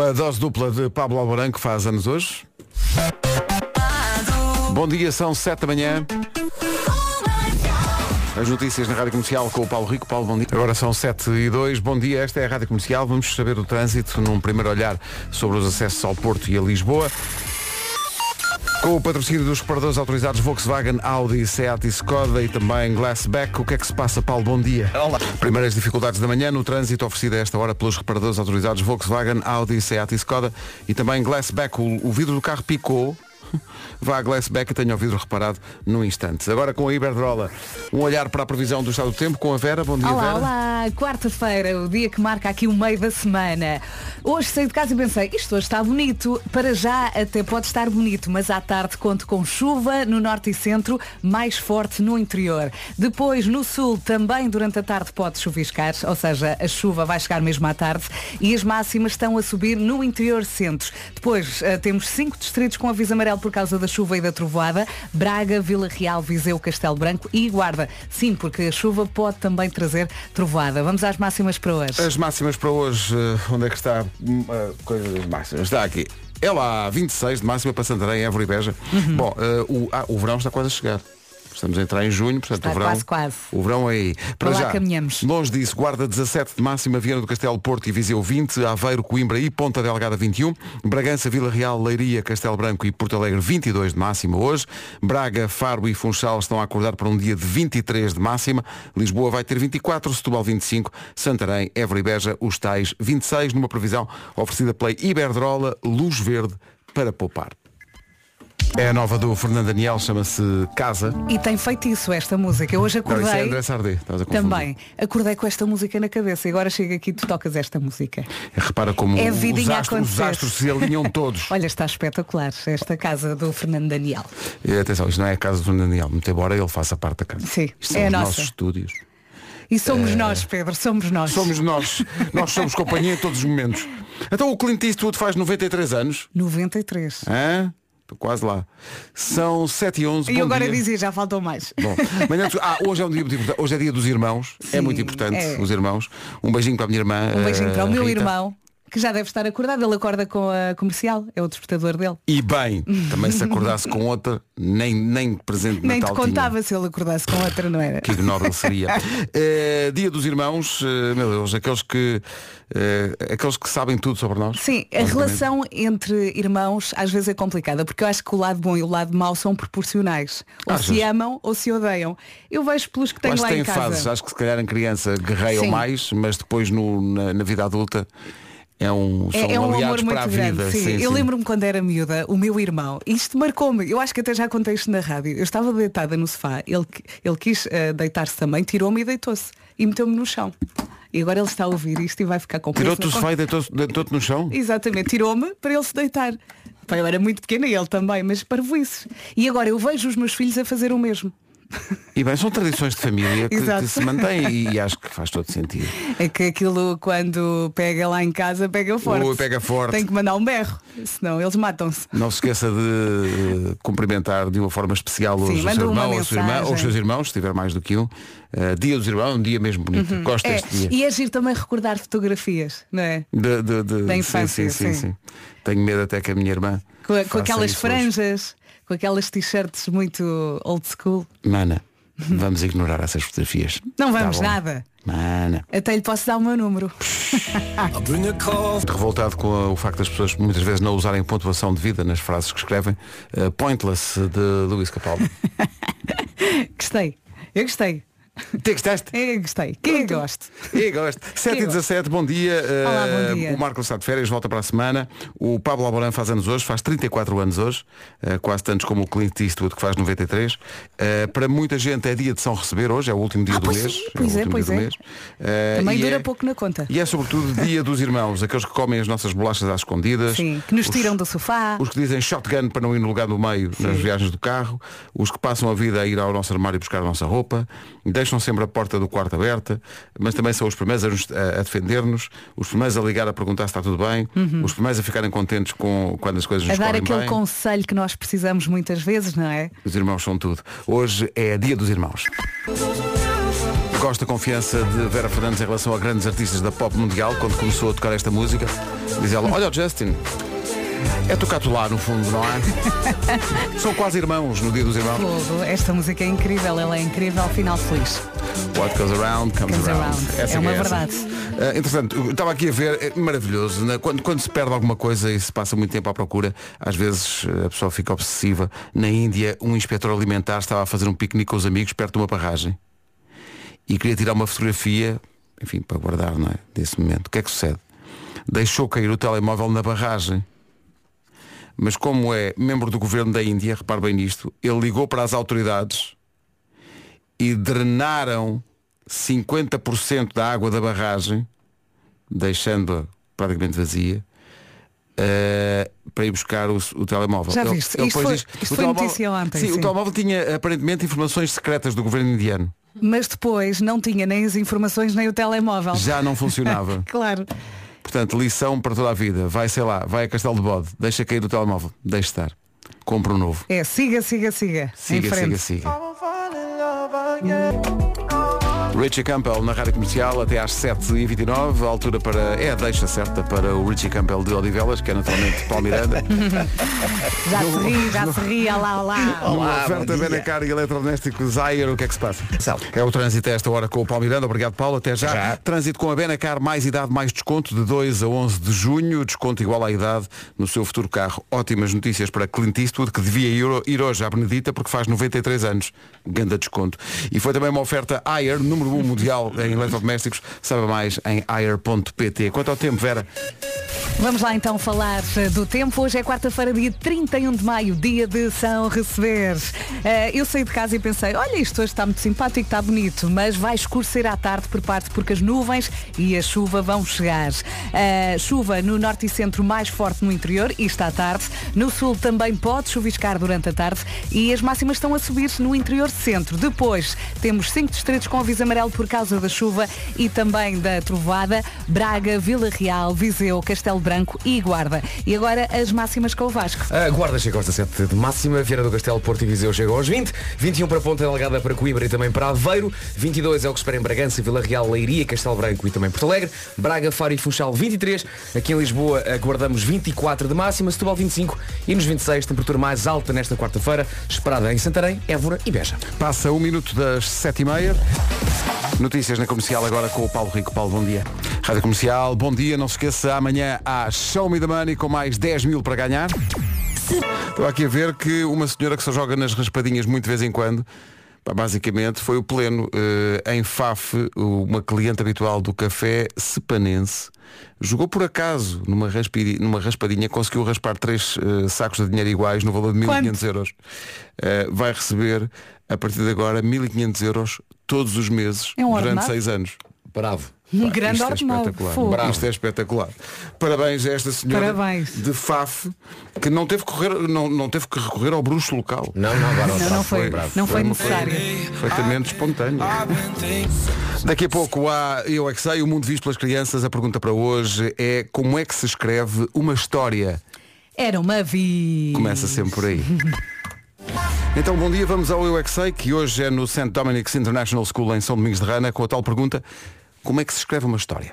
Uma dose dupla de Pablo Alborán que faz anos hoje. Bom dia, são 7 da manhã. As notícias na Rádio Comercial com o Paulo Rico. Paulo, bom dia. Agora são 7 e 2. Bom dia, esta é a Rádio Comercial. Vamos saber o trânsito num primeiro olhar sobre os acessos ao Porto e a Lisboa. Com o patrocínio dos reparadores autorizados Volkswagen, Audi, Seat e Skoda e também Glassback, o que é que se passa, Paulo? Bom dia. Olá. Primeiras dificuldades da manhã no trânsito oferecido a esta hora pelos reparadores autorizados Volkswagen, Audi, Seat e Skoda e também Glassback. O, o vidro do carro picou. Vá a Glassback e tenha o vidro reparado num instante. Agora com a Iberdrola, um olhar para a previsão do estado do tempo com a Vera. Bom dia, Olá, Vera. olá, quarta-feira, o dia que marca aqui o meio da semana. Hoje saí de casa e pensei, isto hoje está bonito. Para já até pode estar bonito, mas à tarde conto com chuva no norte e centro, mais forte no interior. Depois, no sul, também durante a tarde pode chuviscar, ou seja, a chuva vai chegar mesmo à tarde e as máximas estão a subir no interior centro. Depois, eh, temos cinco distritos com aviso amarelo por causa da chuva e da trovoada. Braga, Vila Real, Viseu, Castelo Branco e Guarda. Sim, porque a chuva pode também trazer trovoada. Vamos às máximas para hoje. As máximas para hoje, eh, onde é que está hum, a coisa das máximas? Está aqui. É lá, 26 de máxima para Santarém, Évora e Beja. Uhum. Bom, eh, o, ah, o verão está quase a chegar. Estamos a entrar em junho, portanto Está o verão. quase, quase. O verão é aí. Para lá já, caminhamos. longe disso, Guarda 17 de máxima, Viana do Castelo, Porto e Viseu 20, Aveiro, Coimbra e Ponta Delgada 21, Bragança, Vila Real, Leiria, Castelo Branco e Porto Alegre 22 de máxima hoje, Braga, Faro e Funchal estão a acordar para um dia de 23 de máxima, Lisboa vai ter 24, Setúbal 25, Santarém, Évora e Beja, os tais 26, numa previsão oferecida pela Iberdrola, luz verde para poupar. É a nova do Fernando Daniel, chama-se Casa. E tem feito isso esta música. Eu hoje Não, isso é acordei. André Sardé, estás a confundir. também. Acordei com esta música na cabeça e agora chega aqui e tu tocas esta música. Repara como É os, astros, os astros se alinham todos. Olha, está espetacular esta casa do Fernando Daniel. E atenção, isto não é a casa do Fernando Daniel, muito embora ele faça parte da casa. Sim, Isto são é a os nossa. nossos estúdios. E somos nós, Pedro, somos nós. É. Somos nós. nós somos companhia em todos os momentos. Então o Clint Eastwood faz 93 anos. 93. Hã? Estou quase lá. São 7 e 11. E agora dia. dizia, já faltou mais. Bom, manhã de- ah, hoje é um dia muito importante. Hoje é dia dos irmãos. é Sim, muito importante, é. os irmãos. Um beijinho para a minha irmã. Um beijinho para o eh, meu Rita. irmão, que já deve estar acordado. Ele acorda com a comercial, é o despertador dele. E bem, também se acordasse com outra, nem, nem presente Nem te Natal tinha. contava se ele acordasse com outra, não era? Que ignóbil seria. Eh, dia dos irmãos, eh, meu Deus, aqueles que eh, aqueles que sabem tudo sobre nós. Sim, a relação entre irmãos às vezes é complicada, porque eu acho que o lado bom e o lado mau são proporcionais. Ou Achas? se amam ou se odeiam. Eu vejo pelos que tenho acho lá que em casa. fases, acho que se calhar em criança guerreiam mais, mas depois no- na, na vida adulta é um, são É, é um aliados amor para muito a grande. vida. Sim. Sim, eu lembro-me quando era miúda, o meu irmão, isto marcou-me, eu acho que até já contei isto na rádio. Eu estava deitada no sofá, ele, ele quis eh, deitar-se também, tirou-me e deitou-se. E meteu-me no chão. E agora ele está a ouvir isto e vai ficar com Tirou-te o sofá e deitou-te deitou-te no chão? Exatamente, tirou-me para ele se deitar. Pá, eu era muito pequena e ele também, mas para isso. E agora eu vejo os meus filhos a fazer o mesmo. E bem, são tradições de família que, que se mantêm e acho que faz todo sentido. É que aquilo quando pega lá em casa pega forte. Ui, pega forte. Tem que mandar um berro, senão eles matam-se. Não se esqueça de eh, cumprimentar de uma forma especial os, Sim, o seu irmão, a sua irmã, ou os seus irmãos, se tiver mais do que um. Eh, dia dos irmãos, um dia mesmo bonito. Gosto É, deste dia. e é giro também recordar fotografias, não é? De, de- de- Da infância, sim, sim, sim. sim. Tenho medo até que a minha irmã. Com, com aquelas franjas, com aquelas t-shirts muito old school. Mana, vamos ignorar essas fotografias. Não Tá vamos bom? nada. Mana. Até lhe posso dar o meu número. Revoltado com o facto das pessoas muitas vezes não usarem pontuação de vida nas frases que escrevem. eh, Pointless de Luís Capaldi. Gostei. Eu gostei. Te gostaste? Eu gostei. Quem é que gosta? E gosto. 7 e 17, bom dia. Eh, Olá, bom dia. O Marco está de férias, volta para a semana. O Pablo Alborán faz anos hoje, faz 34 anos hoje, eh, quase tantos como o Clint Eastwood que faz 93. Eh, para muita gente é dia de São Receber hoje, é o último dia Ah, do pois mês. sim, pois é, pois é. mês. Eh, Também e dura é- pouco na conta. E é sobretudo dia dos irmãos, aqueles que comem as nossas bolachas às escondidas. Sim, que nos os- tiram do sofá. Os que dizem shotgun para não ir no lugar do meio nas viagens do carro, os que passam a vida a ir ao nosso armário buscar a nossa roupa, deixam sempre a porta do quarto aberta, mas também são os primeiros a, nos- a- defender-nos, os primeiros a ligar a perguntar se está tudo bem, os primeiros a ficarem contentes com quando as coisas Uhum. A nos dar aquele bem. conselho que nós precisamos muitas vezes, não é? Os irmãos são tudo. Hoje é dia dos irmãos. gosto da confiança de Vera Fernandes em relação a grandes artistas da pop mundial, quando começou a tocar esta música. Diz ela, olha o Justin. É tocar-te lá no fundo, não é? São quase irmãos no dia dos irmãos. Fogo, esta música é incrível, ela é incrível, final feliz. What goes around comes, Comes around. around. Essa É uma essa. verdade. Ah, entretanto, eu estava aqui a ver, é maravilhoso, né? quando, quando se perde alguma coisa e se passa muito tempo à procura, às vezes eh, a pessoa fica obsessiva. Na Índia, um inspetor alimentar estava a fazer um piquenique com os amigos perto de uma barragem e queria tirar uma fotografia, enfim, para guardar, não é? Desse momento. O que é que sucede? Deixou cair o telemóvel na barragem. Mas como é membro do governo da Índia, repare bem nisto, ele ligou para as autoridades e drenaram 50% da água da barragem, deixando-a praticamente vazia, eh, para ir buscar o, o telemóvel. Já Ele- viste? ele Isto foi- diz, isto foi telemóvel- notícia ontem, Sim, sim. o telemóvel tinha aparentemente informações secretas do governo indiano. Mas depois não tinha nem as informações nem o telemóvel. Já não funcionava. Claro. Portanto, lição para toda a vida. Vai, sei lá, vai a Castelo de Bode, deixa cair o telemóvel, deixa estar. Compra um novo. É, siga, siga, siga. em Siga, siga, siga. Richie Campbell na Rádio Comercial até às 7h29, a altura para. É a deixa certa para o Richie Campbell de Odivelas, que é naturalmente Paulo Miranda. Já se ri, já se ri, olá, olá. Numa oferta Benacar e eletrodomésticos Ayer, o que é que se passa? É o trânsito a esta hora com o Paulo Miranda. Obrigado, Paulo. Até já. Trânsito com a Benacar, mais idade, mais desconto, de 2 a 11 de junho. Desconto igual à idade no seu futuro carro. Ótimas notícias para Clint Eastwood, que devia ir, ir hoje à Benedita, porque faz 93 anos. Ganda desconto. E foi também uma oferta Ayer, número 1 mundial em eletrodomésticos. Saiba mais em ayer.pt. Quanto ao tempo, Vera? Vamos lá então falar eh, do tempo. Hoje é quarta-feira, dia 31 de maio, dia de São Receber. Eh, eu saí de casa e pensei, olha, isto hoje está muito simpático, está bonito, mas vai escurecer à tarde por parte porque as nuvens e a chuva vão chegar. Eh, chuva no norte e centro mais forte no interior, isto à tarde. No sul também pode chuviscar durante a tarde e as máximas estão a subir no interior centro. Depois temos cinco distritos com aviso amarelo por causa da chuva e também da trovada. Braga, Vila Real, Viseu, Castelo Branco e Guarda. E agora as máximas com o Vasco. A Guarda chega aos 17 de máxima, Vieira do Castelo, Porto e Viseu chegam aos 20, 21 para Ponta Delgada, para Coimbra e também para Aveiro, 22 é o que se espera em Bragança, Vila Real, Leiria, Castelo Branco e também Porto Alegre, Braga, Faro e Funchal 23, aqui em Lisboa aguardamos 24 de máxima, Setúbal 25 e nos 26 temperatura mais alta nesta quarta-feira, esperada em Santarém, Évora e Beja. Passa um minuto das sete e meia. Notícias na comercial agora com o Paulo Rico. Paulo, bom dia. Rádio Comercial, bom dia. Não se esqueça, amanhã há Show Me the Money com mais 10 mil para ganhar. Estou aqui a ver que uma senhora que só joga nas raspadinhas muito de vez em quando, pá, basicamente foi o pleno. Eh, em Faf, uma cliente habitual do café sepanense, jogou por acaso numa, raspidi- numa raspadinha, conseguiu raspar três eh, sacos de dinheiro iguais no valor de 1.500 euros. Eh, vai receber, a partir de agora, 1.500 euros todos os meses É um durante seis anos. Bravo. Um Pá, grande isto é espetacular. Bravo. Isto é espetacular. Parabéns a esta senhora Parabéns. de Faf que não teve que correr, não, não teve que recorrer ao bruxo local. Não, não, agora Não, não foi, bravo. não foi uma necessário. Perfeitamente espontâneo. Daqui a pouco há Eu é que sei, o mundo visto pelas crianças. A pergunta para hoje é como é que se escreve uma história? Era uma vi. Começa sempre por aí. Então, bom dia, vamos ao Eu é que sei, que hoje é no St. Dominic's International School em São Domingos de Rana, com a tal pergunta, como é que se escreve uma história?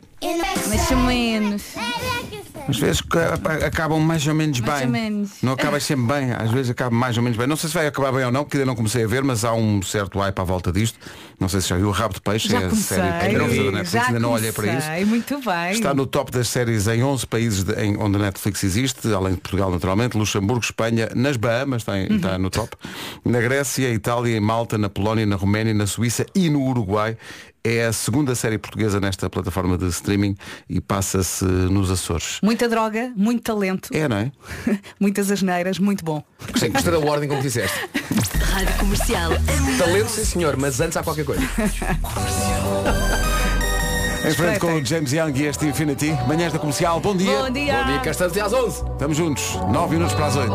Mais ou menos. Às vezes ca- acabam mais ou menos Mais bem. ou menos. Não acaba sempre bem, às vezes acaba mais ou menos bem. Não sei se vai acabar bem ou não, porque ainda não comecei a ver, mas há um certo hype à volta disto. Não sei se já viu o Rabo de Peixe, Já é a série portuguesa da Netflix, ainda não olhei para isso. Muito bem. Está no top das séries em 11 países de- em, onde a Netflix existe, além de Portugal naturalmente, Luxemburgo, Espanha, nas Bahamas está, em- Uhum. está no top, na Grécia, Itália, em Malta, na Polónia, na Roménia, na Suíça e no Uruguai. É a segunda série portuguesa nesta plataforma de streaming e passa-se nos Açores. Muita droga, muito talento, É, não é? muitas asneiras, muito bom. Gostei, gostei da ordem como disseste. Rádio Comercial. Talento, sim senhor, mas antes há qualquer coisa. Em frente com o James Young e este Infinity. Manhãs da Comercial, bom dia. Bom dia. Bom dia, cá estamos às 11. Estamos juntos, 9 minutos para as 8.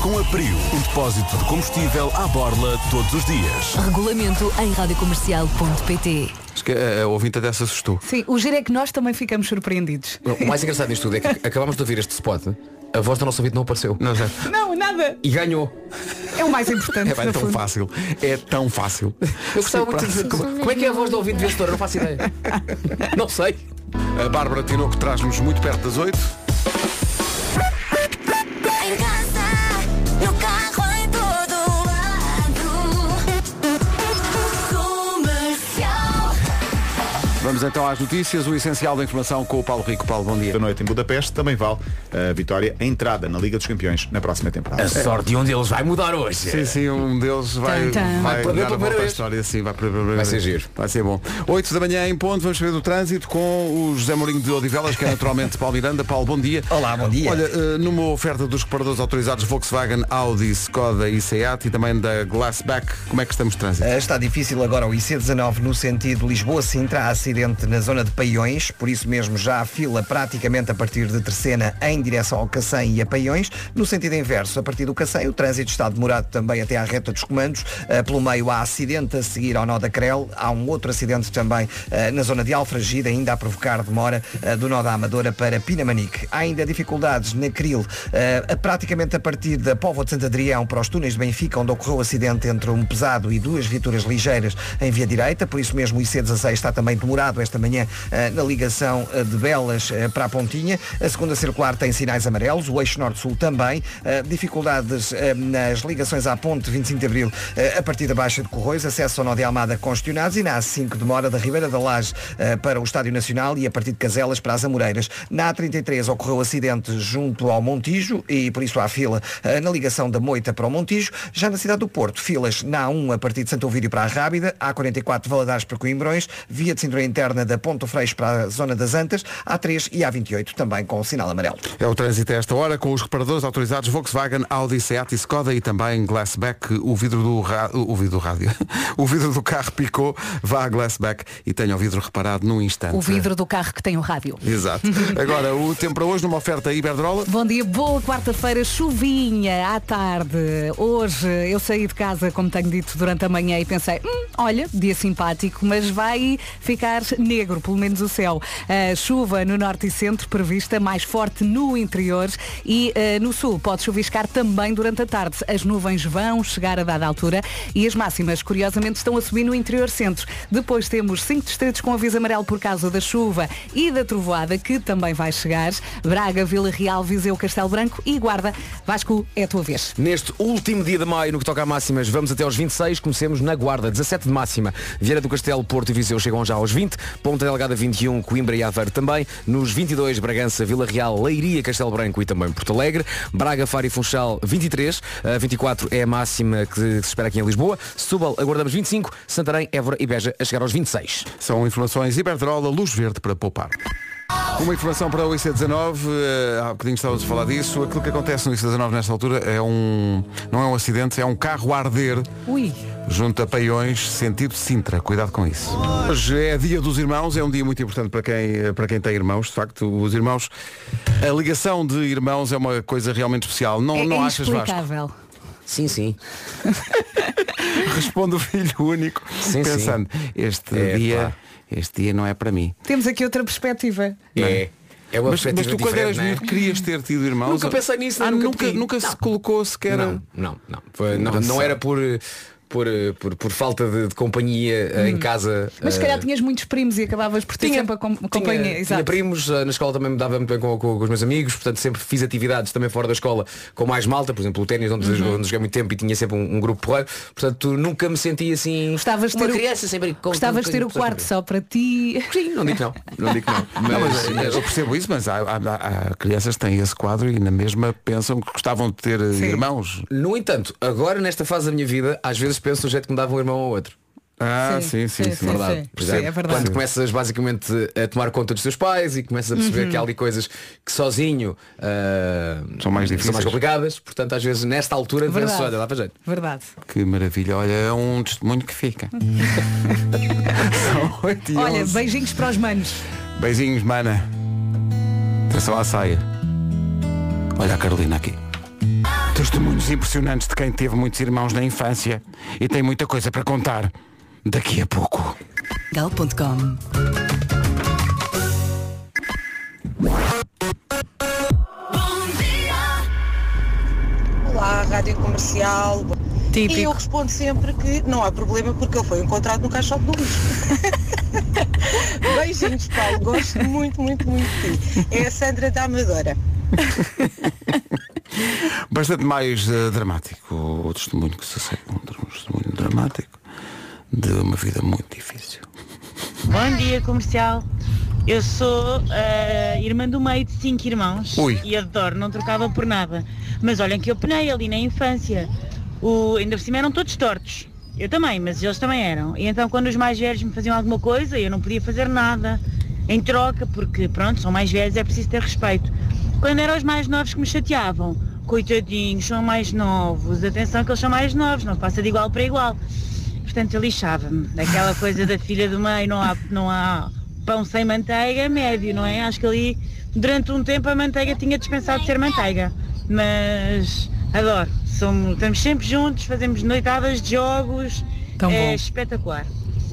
Com a Prio, um depósito de combustível à borla todos os dias. Regulamento em radiocomercial.pt. Acho que a, a ouvinte até se assustou. Sim, o giro é que nós também ficamos surpreendidos. O mais engraçado nisto tudo é que acabámos de ouvir este spot, a voz da nossa ouvinte não apareceu. Não sei. Não, nada. E ganhou. É o mais importante. É, vai, no tão fundo. fácil. É tão fácil. Eu gostava muito de dizer como, como é que é a voz da ouvinte vencedora? Não faço ideia. Não sei. A Bárbara Tinoco traz-nos muito perto das 8. Vamos então às notícias, o essencial da informação com o Paulo Rico. Paulo, bom dia. da noite em Budapeste também vale a vitória, a entrada na Liga dos Campeões na próxima temporada. A sorte de um deles vai mudar hoje. Sim, sim, um deles vai, tum. vai, Vai perder dar a volta à história. Sim, vai, Vai ser giro. Vai ser bom. 8 da manhã em ponto, vamos saber do trânsito com o José Mourinho de Odivelas, que é naturalmente Paulo Miranda. Paulo, bom dia. Olá, bom dia. Olha, eh, numa oferta dos reparadores autorizados Volkswagen, Audi, Skoda e Seat e também da Glassback, como é que estamos de trânsito? Uh, Está difícil agora o IC19 no sentido Lisboa-Sintra, há acidente na zona de Paiões, por isso mesmo já há fila praticamente a partir de Terceira em direção ao Cacém e a Paiões. No sentido inverso, a partir do Cacém, o trânsito está demorado também até à reta dos comandos. Uh, Pelo meio há acidente a seguir ao nó da Crel, há um outro acidente também uh, na zona de Alfragida, ainda a provocar demora uh, do nó da Amadora para Pinamanique. Há ainda dificuldades na Cril, praticamente a partir da Póvoa de Santo Adrião para os túneis de Benfica, onde ocorreu o acidente entre um pesado e duas viaturas ligeiras em via direita, por isso mesmo o IC16 está também demorado esta manhã eh, na ligação eh, de Belas eh, para a Pontinha. A segunda circular tem sinais amarelos, o eixo norte-sul também. Dificuldades nas ligações à ponte 25 de Abril a partir da Baixa de Corroios, acesso ao nó de Almada congestionados e na A5 demora da Ribeira da Laje para o Estádio Nacional e a partir de Caselas para as Amoreiras. Na A33 ocorreu acidente junto ao Montijo e por isso há fila na ligação da Moita para o Montijo. Já na cidade do Porto, filas na A1 a partir de Santo Ovídio para a Rábida, A44 Valadares para Coimbrões, via de cintura interna da Ponto Freixo para a zona das Antas, A3 e A28 também com o sinal amarelo. É o trânsito a esta hora com os reparadores autorizados Volkswagen, Audi, Seat e Skoda e também Glassback, o vidro do, ra- o vidro do rádio. o vidro do carro picou, vá a Glassback e tenha o vidro reparado num instante. O vidro do carro que tem o rádio. Exato. Agora, o tempo para hoje numa oferta Iberdrola. Bom dia, boa quarta-feira, chuvinha à tarde. Hoje eu saí de casa, como tenho dito durante a manhã, e pensei, hum, olha, dia simpático, mas vai ficar negro, pelo menos o céu. A chuva no norte e centro prevista, mais forte no interior e eh, no sul pode chuviscar também durante a tarde. As nuvens vão chegar a dada altura e as máximas, curiosamente, estão a subir no interior centro. Depois temos cinco distritos com aviso amarelo por causa da chuva e da trovoada, que também vai chegar. Braga, Vila Real, Viseu, Castelo Branco e Guarda. Vasco, é a tua vez. Neste último dia de maio, no que toca a máximas, vamos até aos 26, comecemos na Guarda, 17 de máxima. Vieira do Castelo, Porto e Viseu chegam já aos 20, Ponta Delgada 21, Coimbra e Aveiro também. Nos 22, Bragança, Vila Real, Leiria, Castelo Branco e também Porto Alegre. Braga, Faro e Funchal 23, a 24 é a máxima que se espera aqui em Lisboa. Setúbal, aguardamos 25, Santarém, Évora e Beja a chegar aos 26. São informações Iberdrola, luz verde para poupar. Uma informação para o IC19, eh, há bocadinho estávamos a falar disso. Aquilo que acontece no IC19 nesta altura é um. não é um acidente, é um carro a arder Ui. junto a Paiões, sentido Sintra. Cuidado com isso. Hoje é dia dos irmãos, é um dia muito importante para quem, para quem tem irmãos. De facto, os irmãos. A ligação de irmãos é uma coisa realmente especial. Não, É, não é achas, Vasco? inexplicável. Sim, sim. Responde o filho único, Sim, pensando, este É, dia. pá. Este dia não é para mim. Temos aqui outra perspectiva. É. É uma Mas, mas perspectiva tu quando eras é? miúdo querias ter tido irmãos? Nunca pensei nisso, Ah, nunca nunca, nunca se colocou sequer. Não, não, não. Foi- não, não era por, por, por, por falta de, de companhia eh, em casa. Hum. Mas se eh, calhar tinhas muitos primos e acabavas por ter sempre a com- companhia. tinha, Exato. tinha primos, eh, na escola também me dava muito bem com, com- com os meus amigos, portanto sempre fiz atividades também fora da escola com mais malta, por exemplo o ténis onde, Uhum. onde joguei muito tempo e tinha sempre um, um grupo porreiro, portanto nunca me senti assim Gostavas de uma ter, criança o, sempre com gostavas de ter o quarto só para ti. Sim, não digo não, não digo não. Mas, Não, mas, eh, eu percebo isso, mas há, há- há crianças que têm esse quadro e na mesma pensam que gostavam de ter eh, Sim. irmãos. No entanto, agora nesta fase da minha vida, às vezes penso o jeito que me dava um irmão ao outro. Ah, Sim, sim, sim, sim, sim. sim. verdade. Sim, exemplo, é verdade. Quando começas basicamente a tomar conta dos teus pais e começas a perceber que há ali coisas que sozinho ah, São mais são difíceis. mais complicadas, portanto às vezes nesta altura penso, Verdade. olha, dá para jeito. Verdade. Que maravilha. Olha, é um testemunho que fica. São e Olha, beijinhos para os manos. Beijinhos, mana. Atenção à saia. Olha a Carolina aqui. Testemunhos impressionantes de quem teve muitos irmãos na infância e tem muita coisa para contar. Daqui a pouco. gal.com Olá, Rádio Comercial. Típico. E eu respondo sempre que não há problema porque ele foi encontrado no caixote do lixo. Beijinhos, Paulo. Gosto muito, muito, muito de ti. É a Sandra da Amadora. Bastante mais eh, dramático o testemunho que se segue. Um testemunho dramático de uma vida muito difícil. Bom dia, comercial. Eu sou a irmã do meio de cinco irmãos Ui. e adoro, não trocava por nada. Mas olhem que eu penei ali na infância. O, ainda por cima eram todos tortos. Eu também, mas eles também eram. E então quando os mais velhos me faziam alguma coisa, eu não podia fazer nada em troca, porque pronto, são mais velhos, é preciso ter respeito. Quando eram os mais novos que me chateavam, coitadinhos, são mais novos, atenção que eles são mais novos, não passa de igual para igual. Portanto, eu lixava-me. Aquela coisa da filha do meio, não há, não há pão sem manteiga, médio, não é? Acho que ali, durante um tempo, a manteiga tinha dispensado de ser manteiga. Mas adoro. Somos, estamos sempre juntos, fazemos noitadas de jogos. Tão é bom. espetacular.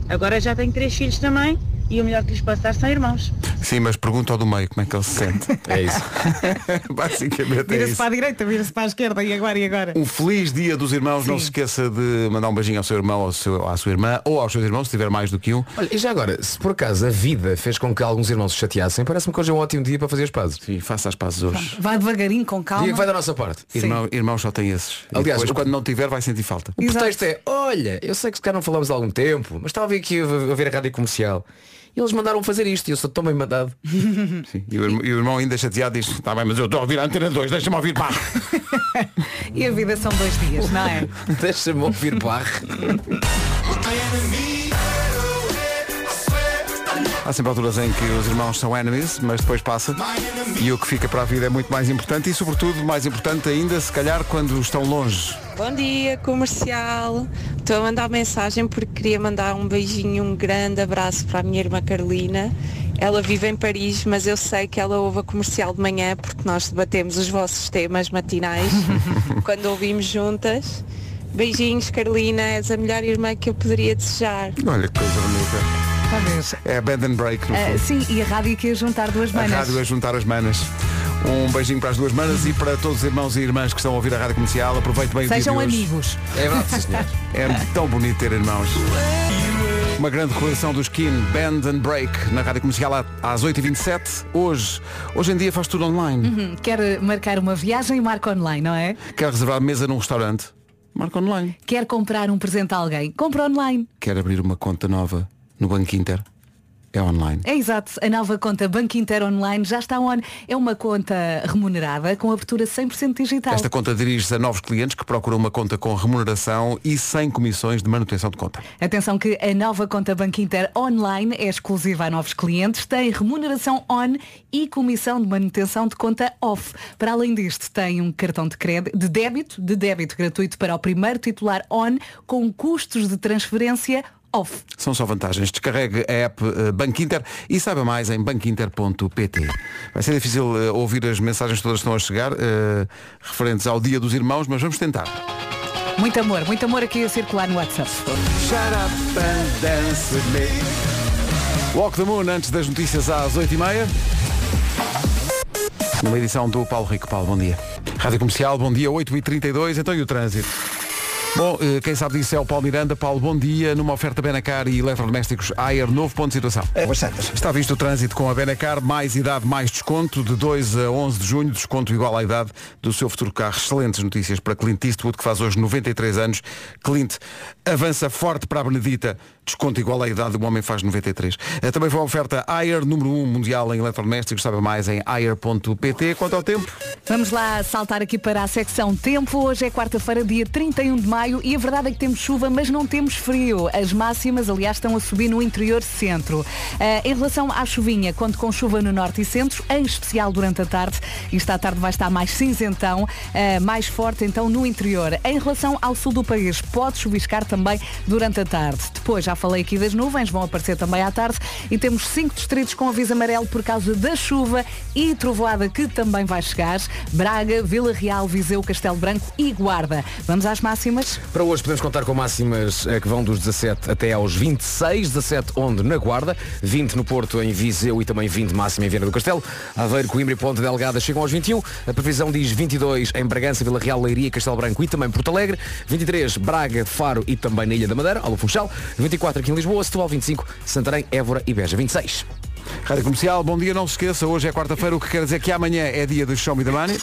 Agora já tenho três filhos também e o melhor que lhes posso dar são irmãos. Sim, mas pergunta ao do meio como é que ele se sente. É isso. Basicamente é Vira-se isso. para a direita, vira-se para a esquerda e agora e agora. Um feliz dia dos irmãos. Não se esqueça de mandar um beijinho ao seu irmão, ao seu, à sua irmã ou aos seus irmãos, se tiver mais do que um. Olha, e já agora, se por acaso a vida fez com que alguns irmãos se chateassem, parece-me que hoje é um ótimo dia para fazer as pazes. Sim, faça as pazes hoje. Vai devagarinho, com calma. Dia que vai da nossa parte. Irmão, irmãos só tem esses. Aliás, depois, o- quando não tiver, vai sentir falta. O pretexto é, olha, eu sei que se calhar não falamos há algum tempo, mas estava aqui a ver a rádio comercial. E eles mandaram fazer isto e eu sou tão bem mandado. Sim. E, o, irmão- e o irmão ainda chateado diz, está bem, mas eu estou a ouvir a antena 2, deixa-me ouvir pá. E a vida são dois dias, não é? Deixa-me ouvir barre. Há sempre alturas em que os irmãos são enemies, mas depois passa. E o que fica para a vida é muito mais importante e, sobretudo, mais importante ainda, se calhar, quando estão longe. Bom dia, comercial. Estou a mandar mensagem porque queria mandar um beijinho, um grande abraço para a minha irmã Carolina. Ela vive em Paris, mas eu sei que ela ouve a comercial de manhã porque nós debatemos os vossos temas matinais quando ouvimos juntas. Beijinhos, Carolina, és a melhor irmã que eu poderia desejar. Olha que coisa bonita. Talvez. É band and break, no Ah, fundo. sim, e a rádio que ia juntar duas A manas. rádio a juntar as manas. Um beijinho para as duas manas e para todos os irmãos e irmãs que estão a ouvir a rádio comercial. Aproveite bem Sejam o dia hoje. amigos. É verdade, senhor. É tão bonito ter irmãos. Uma grande coleção do Skin, Band and Break, na rádio comercial às 8h27. Hoje, hoje em dia faz tudo online. Hum, Quer marcar uma viagem, marca online, não é? Quer reservar mesa num restaurante? Marca online. Quer comprar um presente a alguém? Compra online. Quer abrir uma conta nova no Banco Inter? É online. É exato. A nova conta Banco Inter Online já está on. É uma conta remunerada com abertura 100% digital. Esta conta dirige-se a novos clientes que procuram uma conta com remuneração e sem comissões de manutenção de conta. Atenção que a nova conta Banco Inter Online é exclusiva a novos clientes, tem remuneração on e comissão de manutenção de conta off. Para além disto, tem um cartão de crédito, de débito, de débito gratuito para o primeiro titular on, com custos de transferência off. São só vantagens. Descarregue a app eh, Banco Inter e saiba mais em banquinter.pt. Vai ser difícil eh, ouvir as mensagens que todas estão a chegar, eh, referentes ao Dia dos Irmãos, mas vamos tentar. Muito amor, muito amor aqui a circular no WhatsApp. Shut up and dance with me. Walk the Moon antes das notícias às 8h30. Numa edição do Paulo Rico. Paulo, bom dia. Rádio Comercial, bom dia, 8h32. Então e o trânsito? Bom, eh, quem sabe disso é o Paulo Miranda. Paulo, bom dia. Numa oferta Benacar e eletrodomésticos Ayer, novo ponto de situação. É, bastante. Está visto o trânsito com a Benacar, mais idade, mais desconto, de 2 a 11 de junho, desconto igual à idade do seu futuro carro. Excelentes notícias para Clint Eastwood, que faz hoje 93 anos. Clint avança forte para a Benedita, desconto igual à idade do homem faz 93. Eh, Também foi uma oferta Ayer, número 1 mundial em eletrodomésticos, sabe mais em ayer.pt. Quanto ao tempo? Vamos lá saltar aqui para a secção tempo. Hoje é quarta-feira, dia 31 de maio e a verdade é que temos chuva, mas não temos frio. As máximas, aliás, estão a subir no interior centro. Ah, em relação à chuvinha, conto com chuva no norte e centro, em especial durante a tarde. Isto à tarde vai estar mais cinzentão, ah, mais forte então no interior. Em relação ao sul do país, pode chuviscar também durante a tarde. Depois, já falei aqui das nuvens, vão aparecer também à tarde e temos cinco distritos com aviso amarelo por causa da chuva e trovoada que também vai chegar. Braga, Vila Real, Viseu, Castelo Branco e Guarda. Vamos às máximas? Para hoje podemos contar com máximas eh, que vão dos 17 até aos 26, 17 onde na Guarda, 20 no Porto, em Viseu e também 20 máxima em Viana do Castelo, Aveiro, Coimbra e Ponte Delgada chegam aos 21, a previsão diz 22 em Bragança, Vila Real, Leiria, Castelo Branco e também Porto Alegre, 23 Braga, Faro e também na Ilha da Madeira, Alba Funchal, 24 aqui em Lisboa, Setúbal 25, Santarém, Évora e Beja 26. Rádio Comercial, bom dia, não se esqueça, hoje é quarta-feira, o que quer dizer que amanhã é dia de Show Me the Money.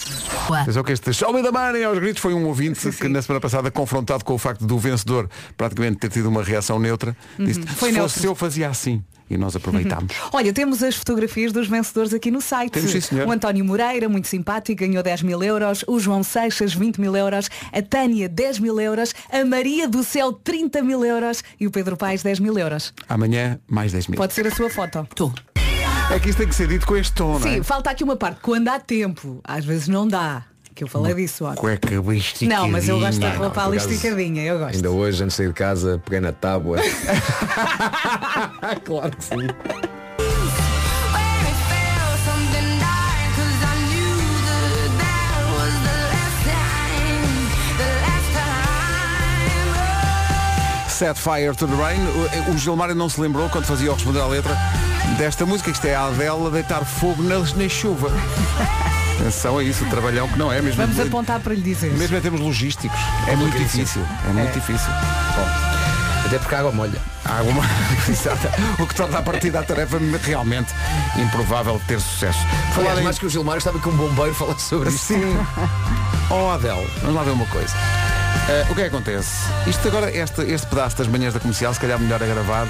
Atenção que este Show Me the Money aos gritos foi um ouvinte que na semana passada, confrontado com o facto do vencedor praticamente ter tido uma reação neutra, disse, Uhum. Foi se neutro. fosse eu fazia assim. E nós aproveitámos. Olha, temos as fotografias dos vencedores aqui no site. Temos, sim, senhor. o António Moreira, muito simpático, ganhou 10 mil euros. O João Seixas, 20 mil euros. A Tânia, 10 mil euros. A Maria do Céu, 30 mil euros. E o Pedro Paes, 10 mil euros. Amanhã, mais 10 mil. Pode ser a sua foto. Tu. É que isto tem que ser dito com este tom, não Sim, é? falta aqui uma parte. Quando há tempo, às vezes não dá. Que eu falei disso ontem. Cueca bem esticadinha. Não, mas eu gosto da roupa ali esticadinha. Eu gosto. Ainda hoje, antes de sair de casa, peguei na tábua. claro que sim. Set Fire to the Rain. O, o Gilmário não se lembrou, quando fazia o responder à letra, desta música. Isto é a Adele a deitar fogo na, na chuva. Atenção a isso, o trabalhão que não é mesmo. Vamos apontar para lhe dizer. Mesmo em termos logísticos. É muito difícil. É muito difícil. Até porque a água molha. Há alguma... Exato. o que torna a partida da tarefa realmente improvável de ter sucesso. Falar Aliás, em... mais que o Gilmar estava que um bombeiro falasse sobre isso. Sim. Oh Adele, vamos lá ver uma coisa. Eh, o que é que acontece? Isto agora, este, este pedaço das manhãs da comercial, se calhar melhor é gravar,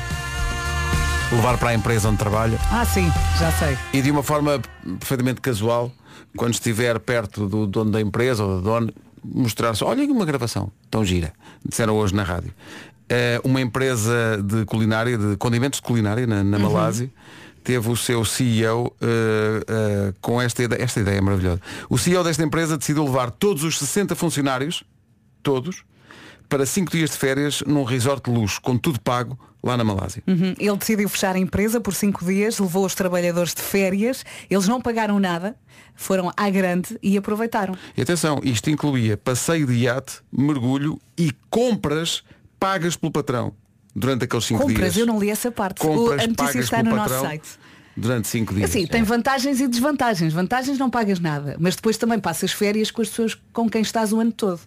levar para a empresa onde trabalha Ah, sim, já sei. e de uma forma perfeitamente casual, quando estiver perto do dono da empresa ou da dona, mostrar-se, olha aqui uma gravação, tão gira, disseram hoje na rádio. Eh, uma empresa de culinária, de condimentos de culinária na, na Malásia, teve o seu CEO eh, eh, com esta ideia, esta ideia é maravilhosa. O CEO desta empresa decidiu levar todos os 60 funcionários, todos, para 5 dias de férias num resort de luxo, com tudo pago, lá na Malásia. Uhum. Ele decidiu fechar a empresa por cinco dias, levou os trabalhadores de férias, eles não pagaram nada, foram à grande e aproveitaram. E atenção, isto incluía passeio de iate, mergulho e compras pagas pelo patrão durante aqueles 5 dias. Compras, eu não li essa parte. Compras a notícia está no nosso site. Durante 5 dias. Assim, tem vantagens e desvantagens. Vantagens não pagas nada, mas depois também passas férias com as pessoas com quem estás o ano todo.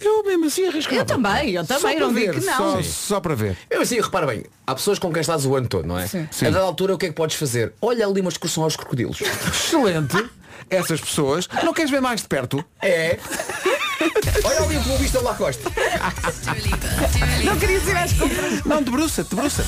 Eu mesmo assim arriscava. Eu também, eu também, não digo ver, que não. Só, só para ver. Eu assim, repara bem, há pessoas com quem estás o ano todo, não é? Sim. A dada altura o que é que podes fazer? Olha ali uma excursão aos crocodilos. Excelente. Essas pessoas. Não queres ver mais de perto? É. Olha ali o que vista lá Costa. Não queria dizer às compras. Não, debruça, debruça.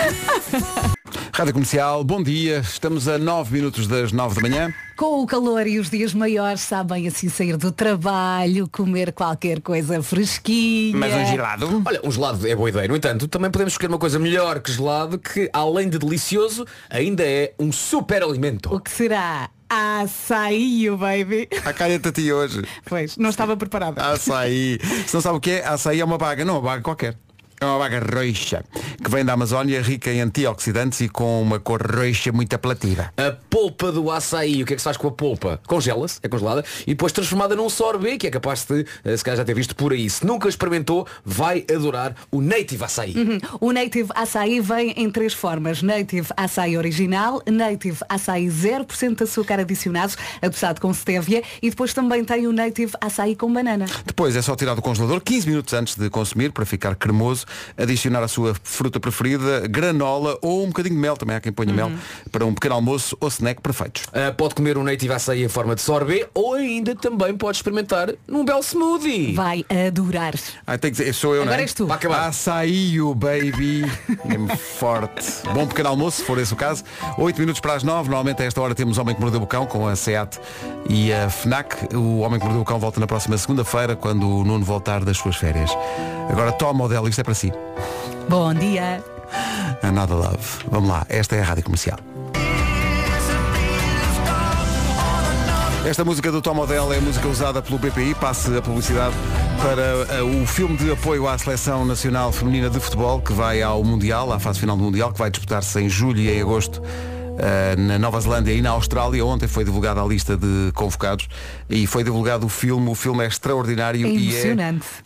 Rádio Comercial, bom dia. Estamos a 9 minutos das 9 da manhã. Com o calor e os dias maiores, sabem assim sair do trabalho, comer qualquer coisa fresquinha. Mas um gelado. Olha, um gelado é boa ideia. No entanto, também podemos escolher uma coisa melhor que gelado, que além de delicioso, ainda é um super alimento. O que será? Açaí, baby. A calha-te a ti hoje. Pois, não estava preparada. Açaí. Se não sabe o que é, açaí é uma baga. Não uma baga qualquer. É uma baga roxa, que vem da Amazónia, rica em antioxidantes e com uma cor roxa muito apelativa. A polpa do açaí, o que é que se faz com a polpa? Congela-se, é congelada, e depois transformada num sorbet, que é capaz de, eh, se calhar já ter visto por aí. Se nunca experimentou, vai adorar o Native Açaí. Uhum. O Native Açaí vem em três formas. Native Açaí original, Native Açaí 0% de açúcar adicionado, adoçado com stevia e depois também tem o Native Açaí com banana. Depois é só tirar do congelador 15 minutos antes de consumir para ficar cremoso, adicionar a sua fruta preferida, granola ou um bocadinho de mel, também há quem ponha mel, para um pequeno almoço ou snack perfeitos. Ah, pode comer um Native Açaí em forma de sorbet ou ainda também pode experimentar num belo smoothie. Vai adorar. Ah, tem que dizer, sou eu, Agora não é? és tu. Açaí, o baby. Mesmo forte. Bom pequeno almoço, se for esse o caso. 8 minutos para as 9. Normalmente a esta hora temos Homem que Mordeu o Cão com a SEAT e a FNAC. O Homem que Mordeu o Cão volta na próxima segunda-feira, quando o Nuno voltar das suas férias. Agora toma o dela, isto é para Bom dia. Another Love. Vamos lá, esta é a Rádio Comercial. Esta música do Tom Odell é a música usada pelo BPI, passe a publicidade para eh, o filme de apoio à Seleção Nacional Feminina de Futebol, que vai ao Mundial, à fase final do Mundial, que vai disputar-se em julho e em agosto eh, na Nova Zelândia e na Austrália. Ontem foi divulgada a lista de convocados e foi divulgado o filme. O filme é extraordinário É e é.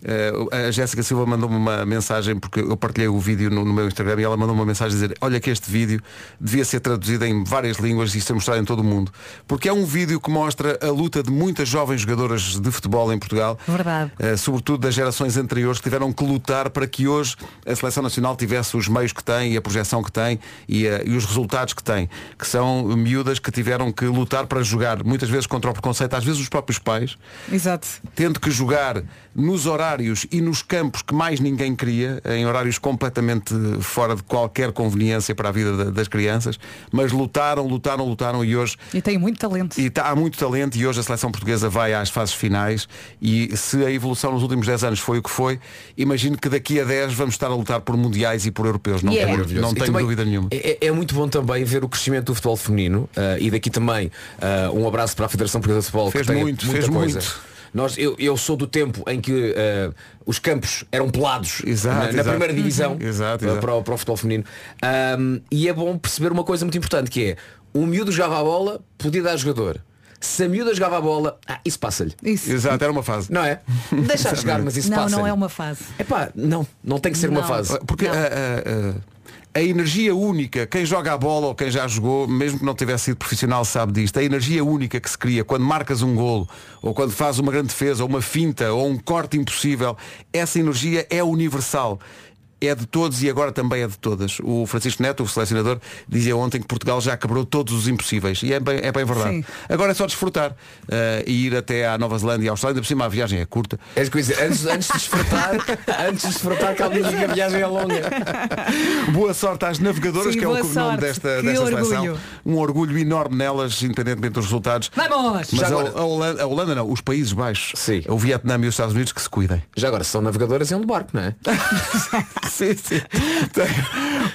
eh, a Jéssica Silva mandou-me uma mensagem, porque eu partilhei o vídeo no, no meu Instagram e ela mandou uma mensagem a dizer, olha que este vídeo devia ser traduzido em várias línguas e ser mostrado em todo o mundo. Porque é um vídeo que mostra a luta de muitas jovens jogadoras de futebol em Portugal. Verdade. Uh, sobretudo das gerações anteriores que tiveram que lutar para que hoje a Seleção Nacional tivesse os meios que tem e a projeção que tem e, uh, e os resultados que tem. Que são miúdas que tiveram que lutar para jogar, muitas vezes contra o preconceito, às vezes os próprios pais, Exato. tendo que jogar nos horários e nos campos que mais ninguém queria, em horários completamente fora de qualquer conveniência para a vida da- das crianças, mas lutaram, lutaram, lutaram e hoje E tem muito talento. e tá- há muito talento e hoje a seleção portuguesa vai às fases finais e se a evolução nos últimos 10 anos foi o que foi, imagino que daqui a 10 vamos estar a lutar por mundiais e por europeus. Não Yeah. tenho, Maravilhoso. não tenho dúvida nenhuma. É, é muito bom também ver o crescimento do futebol feminino ah, e daqui também ah, um abraço para a Federação Portuguesa de Futebol Fez que tem muito, muita fez coisa. muito. Nós, eu, eu sou do tempo em que ah, os campos eram pelados Exato, na, na exato. primeira divisão Uhum. Exato, exato. Para, o, para o futebol feminino. Ahm, e é bom perceber uma coisa muito importante que é o miúdo jogava a bola, podia dar jogador. Se a miúda jogava a bola, ah, isso passa-lhe. Isso. Exato, era uma fase. Não é? Deixa jogar, mas isso Não, passa. não é uma fase. Epá, não, não tem que ser uma Não. fase. Porque a, Não. a- a- a energia única, quem joga a bola ou quem já jogou, mesmo que não tivesse sido profissional, sabe disto. A energia única que se cria quando marcas um golo, ou quando faz uma grande defesa, ou uma finta, ou um corte impossível, essa energia é universal. É de todos e agora também é de todas. O Francisco Neto, o selecionador, dizia ontem que Portugal já quebrou todos os impossíveis. E é bem, é bem verdade. Sim. Agora é só desfrutar eh, e ir até à Nova Zelândia e à Austrália. Ainda por cima a viagem é curta. É coisa, antes, antes de desfrutar, antes de desfrutar, calma que a viagem é longa. Boa sorte às navegadoras, Sim, que é o cognome sorte. desta, desta seleção. orgulho. Um orgulho enorme nelas, independentemente dos resultados. Vamos! Mas Já a, agora- a Holanda, a Holanda não, os Países Baixos, Sim. o Vietnã e os Estados Unidos que se cuidem. Já agora, se são navegadoras é um de barco, não é? sim, sim.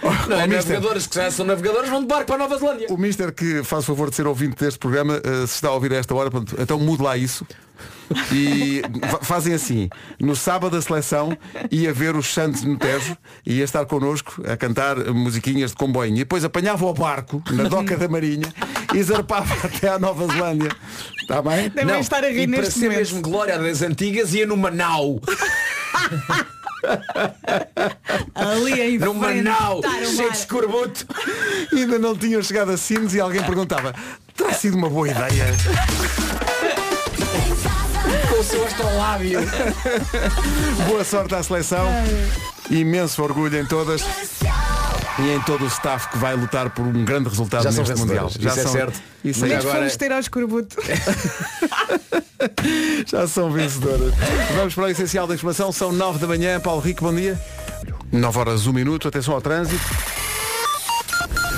Não, Ó, é mister, navegadoras que já são navegadoras vão de barco para a Nova Zelândia. o Mister que faz o favor de ser ouvinte deste programa, eh, se está a ouvir a esta hora, pronto, então mude lá isso. E fa- fazem assim, no sábado a seleção ia ver os Santos no Tejo, ia estar connosco a cantar musiquinhas de comboinho. E depois apanhava o barco na doca da Marinha e zarpava até à Nova Zelândia. Está bem? Devem estar a rir e para neste ser momento. mesmo glória das antigas ia numa nau. Ali em Numa frente, nau, estar o cheio de escorbuto. Ainda não tinham chegado a Sines e alguém perguntava, terá sido uma boa ideia? Com o seu astrolábio. Boa sorte à seleção. Imenso orgulho em todas. E em todo o staff que vai lutar por um grande resultado Já são neste Mundial. vencedoras, isso é certo. Isso Mas Mas agora- fomos ter ao escorbuto. já são vencedoras. Vamos para o essencial da informação. São 9 da manhã. Paulo Rico, bom dia. 9 horas, 1 minuto. Atenção ao trânsito.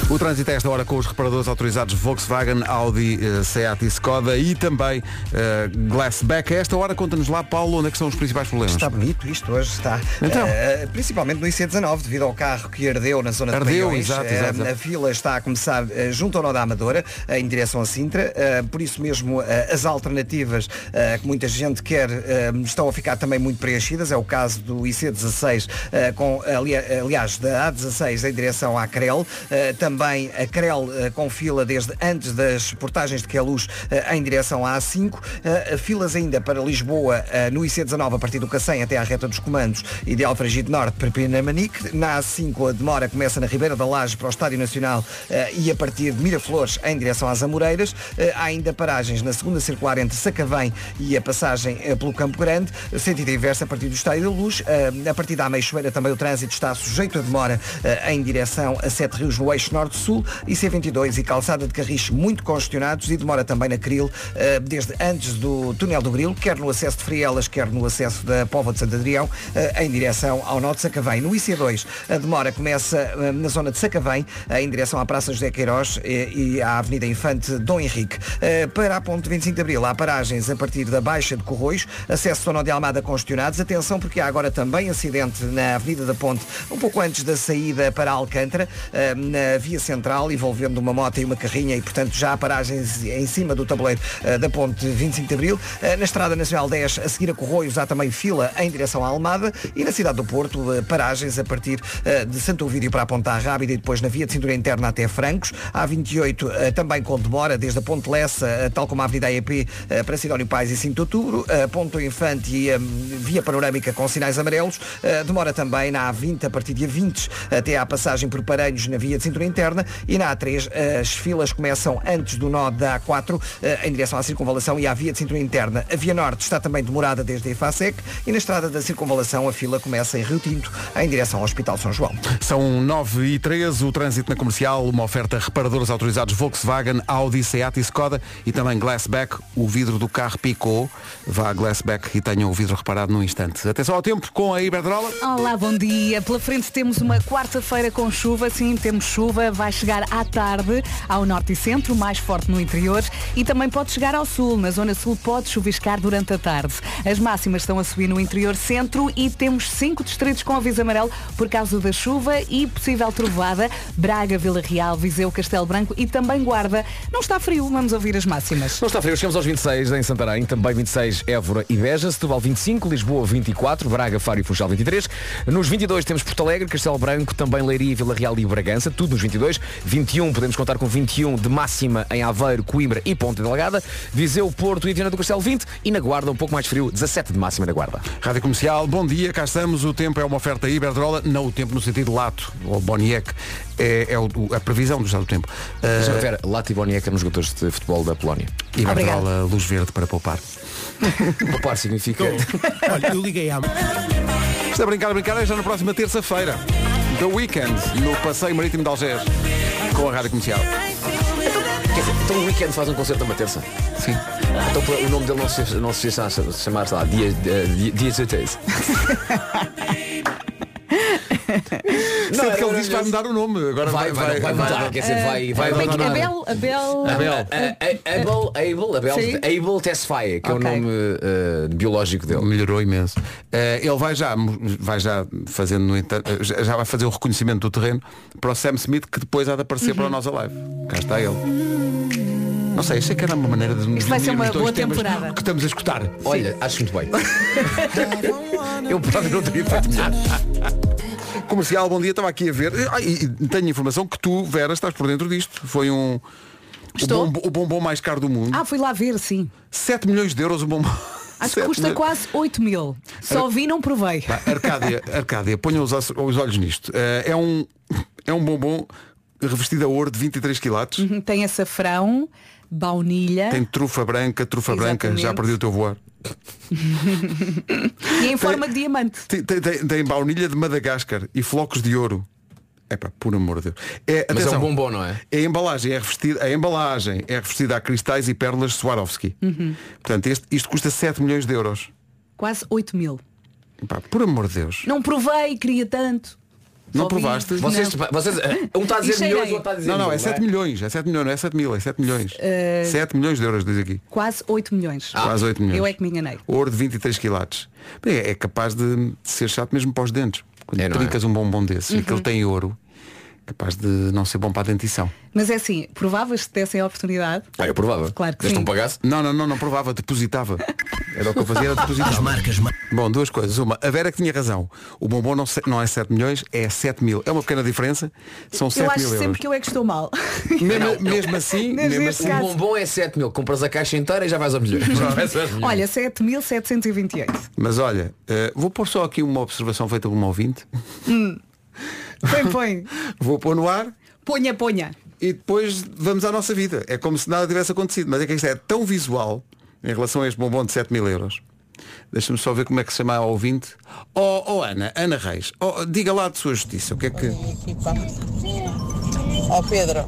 O trânsito a esta hora com os reparadores autorizados Volkswagen, Audi, eh, Seat e Skoda e também eh, Glassback. A esta hora conta-nos lá, Paulo, onde é que são os principais problemas? Está bonito isto hoje, está. Então? Eh, principalmente no IC19, devido ao carro que ardeu na zona Ardeu, de Paiões. exato, exato, exato. A fila está a começar junto ao Nó da Amadora, em direção a Sintra. Por isso mesmo, as alternativas que muita gente quer estão a ficar também muito preenchidas. É o caso do IC16, eh, com, ali- aliás, da A16 em direção à Crel. Eh, também a Crel eh, com fila desde antes das portagens de Queluz eh, em direção à A5. Eh, filas ainda para Lisboa no IC19 a partir do Cacém até à reta dos comandos e de Alfragide Norte para Pinamanique. Na A5 a demora começa na Ribeira da Laje para o Estádio Nacional e a partir de Miraflores em direção às Amoreiras. Há ainda paragens na segunda circular entre Sacavém e a passagem pelo Campo Grande. Sentido inverso a partir do Estádio da Luz. A partir da Ameixoeira também o trânsito está sujeito a demora em direção a Sete Rios no eixo Norte-Sul e C22 e Calçada de Carris muito congestionados e demora também na Cril eh, desde antes do túnel do Grilo, quer no acesso de Frielas, quer no acesso da Póvoa de Santo Adrião, eh, em direção ao Norte de Sacavém. No IC2 a demora começa eh, na zona de Sacavém, em direção à Praça José Queiroz e à Avenida Infante Dom Henrique. Para a ponte 25 de Abril há paragens a partir da Baixa de Corroios, acesso Nó de Almada congestionados. Atenção porque há agora também acidente na Avenida da Ponte, um pouco antes da saída para Alcântara, na via central, envolvendo uma moto e uma carrinha e, portanto, já há paragens em cima do tabuleiro eh, da ponte 25 de Abril. Eh, na Estrada Nacional 10, a seguir a Corroios, há também fila em direção à Almada e na cidade do Porto, eh, paragens a partir de Santo Ovídio para a Ponta Rábida e depois na via de cintura interna até Francos. Há 28 eh, também com demora, desde a Ponte Lessa, tal como a Avenida AEP, para Sidónio Pais e 5 de Outubro, a Ponto Infante e via panorâmica com sinais amarelos. Demora também na A20 a partir de A20 até à passagem por Paranhos na via de cintura interna e na A3 as filas começam antes do nó da A4 eh, em direção à circunvalação e à via de cintura interna. A via norte está também demorada desde a EFASEC e na estrada da circunvalação a fila começa em Rio Tinto em direção ao Hospital São João. São 9 e 13, o trânsito na comercial, uma oferta reparadores autorizados Volkswagen, Audi, Seat e Skoda e também Glassback, o vidro do carro picou. Vá a Glassback e tenham o vidro reparado num instante. Atenção ao tempo com a Iberdrola. Olá, bom dia. Pela frente temos uma quarta-feira com chuva, sim, temos chuva, vai chegar à tarde ao norte e centro, mais forte no interior e também pode chegar ao sul. Na zona sul pode chuviscar durante a tarde. As máximas estão a subir no interior centro e temos cinco distritos com aviso amarelo por causa da chuva e possível trovada. Braga, Vila Real, Viseu, Castelo Branco e também Guarda. Não está frio, vamos ouvir as máximas. Não está frio, chegamos aos 26 em Santarém, também 26 Évora e Beja, Setúbal 25, Lisboa 24, Braga, Faro e Funchal 23. Nos 22 temos Porto Alegre, Castelo Branco, também Leiria, Vila Real e Bragança, tudo nos 22. 21 podemos contar com 21 de máxima em Aveiro, Coimbra e Ponta Delgada. Viseu, Porto e Viana do Castelo 20 e na Guarda um pouco mais frio, 17 de máxima na Guarda. Rádio Comercial, bom dia, cá estamos. O tempo é uma oferta Iberdrola, não o tempo no sentido lato, ou Boniek, é, é o- a previsão do estado do tempo. Uh, Vera, Lati Boniek nos jogadores de futebol da Polónia. Iberdrola, luz verde para poupar. Poupar significa... Olha, eu liguei à. Está a brincar, a brincar, é já na próxima terça-feira. The Weekend, no Passeio Marítimo de Algés, com a Rádio Comercial. Então o Weekend faz um concerto numa terça? Sim. Então o nome dele não se, não se chama, chamar, sei lá, Dias dia, dia 16. Sendo que ele diz que vai mudar o nome. Agora Vai, vai, vai, mudar, quer dizer, vai, vai, vai vai, abandonar. Abel, Abel. Abel, Abel, Abel, Abel. Abel Tesfaye, que é o nome eh, biológico dele. Melhorou imenso. Eh, ele vai já, vai já fazendo, no entanto, eh, já vai fazer o reconhecimento do terreno para o Sam Smith, que depois há de aparecer para a nossa live. Cá está ele. Não sei, achei que era uma maneira de nos vai ser uma dois boa temporada. que estamos a escutar. Olha, acho muito bem. Eu próprio não teria feito melhor. Comercial, bom dia, estava aqui a ver. Ah, e, e tenho informação que tu, Vera, estás por dentro disto. Foi um. O Estou. bombom, o bombom mais caro do mundo. Ah, fui lá ver, sim. 7 milhões de euros o bombom. Acho que 7 custa milhões. quase 8 mil. Só vi, não provei. Pá, Arcádia, Arcádia, ponham os, os olhos nisto. Eh, é, um, é um bombom revestido a ouro de 23 quilates. Uhum, Tem açafrão, baunilha Tem trufa branca, trufa branca, já Exatamente. perdi o teu voar. e em forma de diamante. Tem, tem, tem, tem baunilha de Madagascar e flocos de ouro. É pá, por amor de Deus. É, Mas é atenção, um bombom, não é? A embalagem é revestida, a embalagem é revestida a cristais e pérolas Swarovski. Uhum. Portanto, este- isto custa 7 milhões de euros. Quase 8 mil. Pá, por amor de Deus. Não provei, queria tanto. Não provaste? Vocês, vocês, eh, um está a dizer milhões, outro está a dizer Não, não, é mil, 7 milhões. É 7 milhões, não é 7 mil, é 7 milhões. 7 milhões de euros, diz aqui. Quase 8 milhões. Quase 8 milhões. Eu é que me enganei. Ouro de 23 quilates. Bem, é capaz de ser chato mesmo para os dentes. Quando É, é? trincas um bombom desse e Uhum. que ele tem ouro, capaz de não ser bom para a dentição. Mas é assim, provavas se dessem a oportunidade? Ah, eu provava. Claro que Desde sim. um pagasse. Não, não, não, não provava, depositava. Era o que eu fazia, era depositava. marcas. ma- Bom, duas coisas. Uma, a Vera que tinha razão. O bombom não, se- não é 7 milhões, é 7 mil. É uma pequena diferença. São 7 Eu acho mil euros. sempre que eu é que estou mal. Mesmo, mesmo assim, Neste mesmo assim, caso. bombom é 7 mil, compras a caixa inteira e já vais a milhões. Já vais a milhões. Olha, 7.728. Mas olha, eh, vou pôr só aqui uma observação feita por um ouvinte. Põe, põe. Vou pôr no ar Ponha, ponha. e depois vamos à nossa vida. É como se nada tivesse acontecido. Mas é que isto é tão visual em relação a este bombom de 7 mil euros. Deixa-me só ver como é que se chama a ouvinte. Oh, oh Ana, Ana Reis, oh, diga lá de sua justiça. O que é que. Ó Pedro,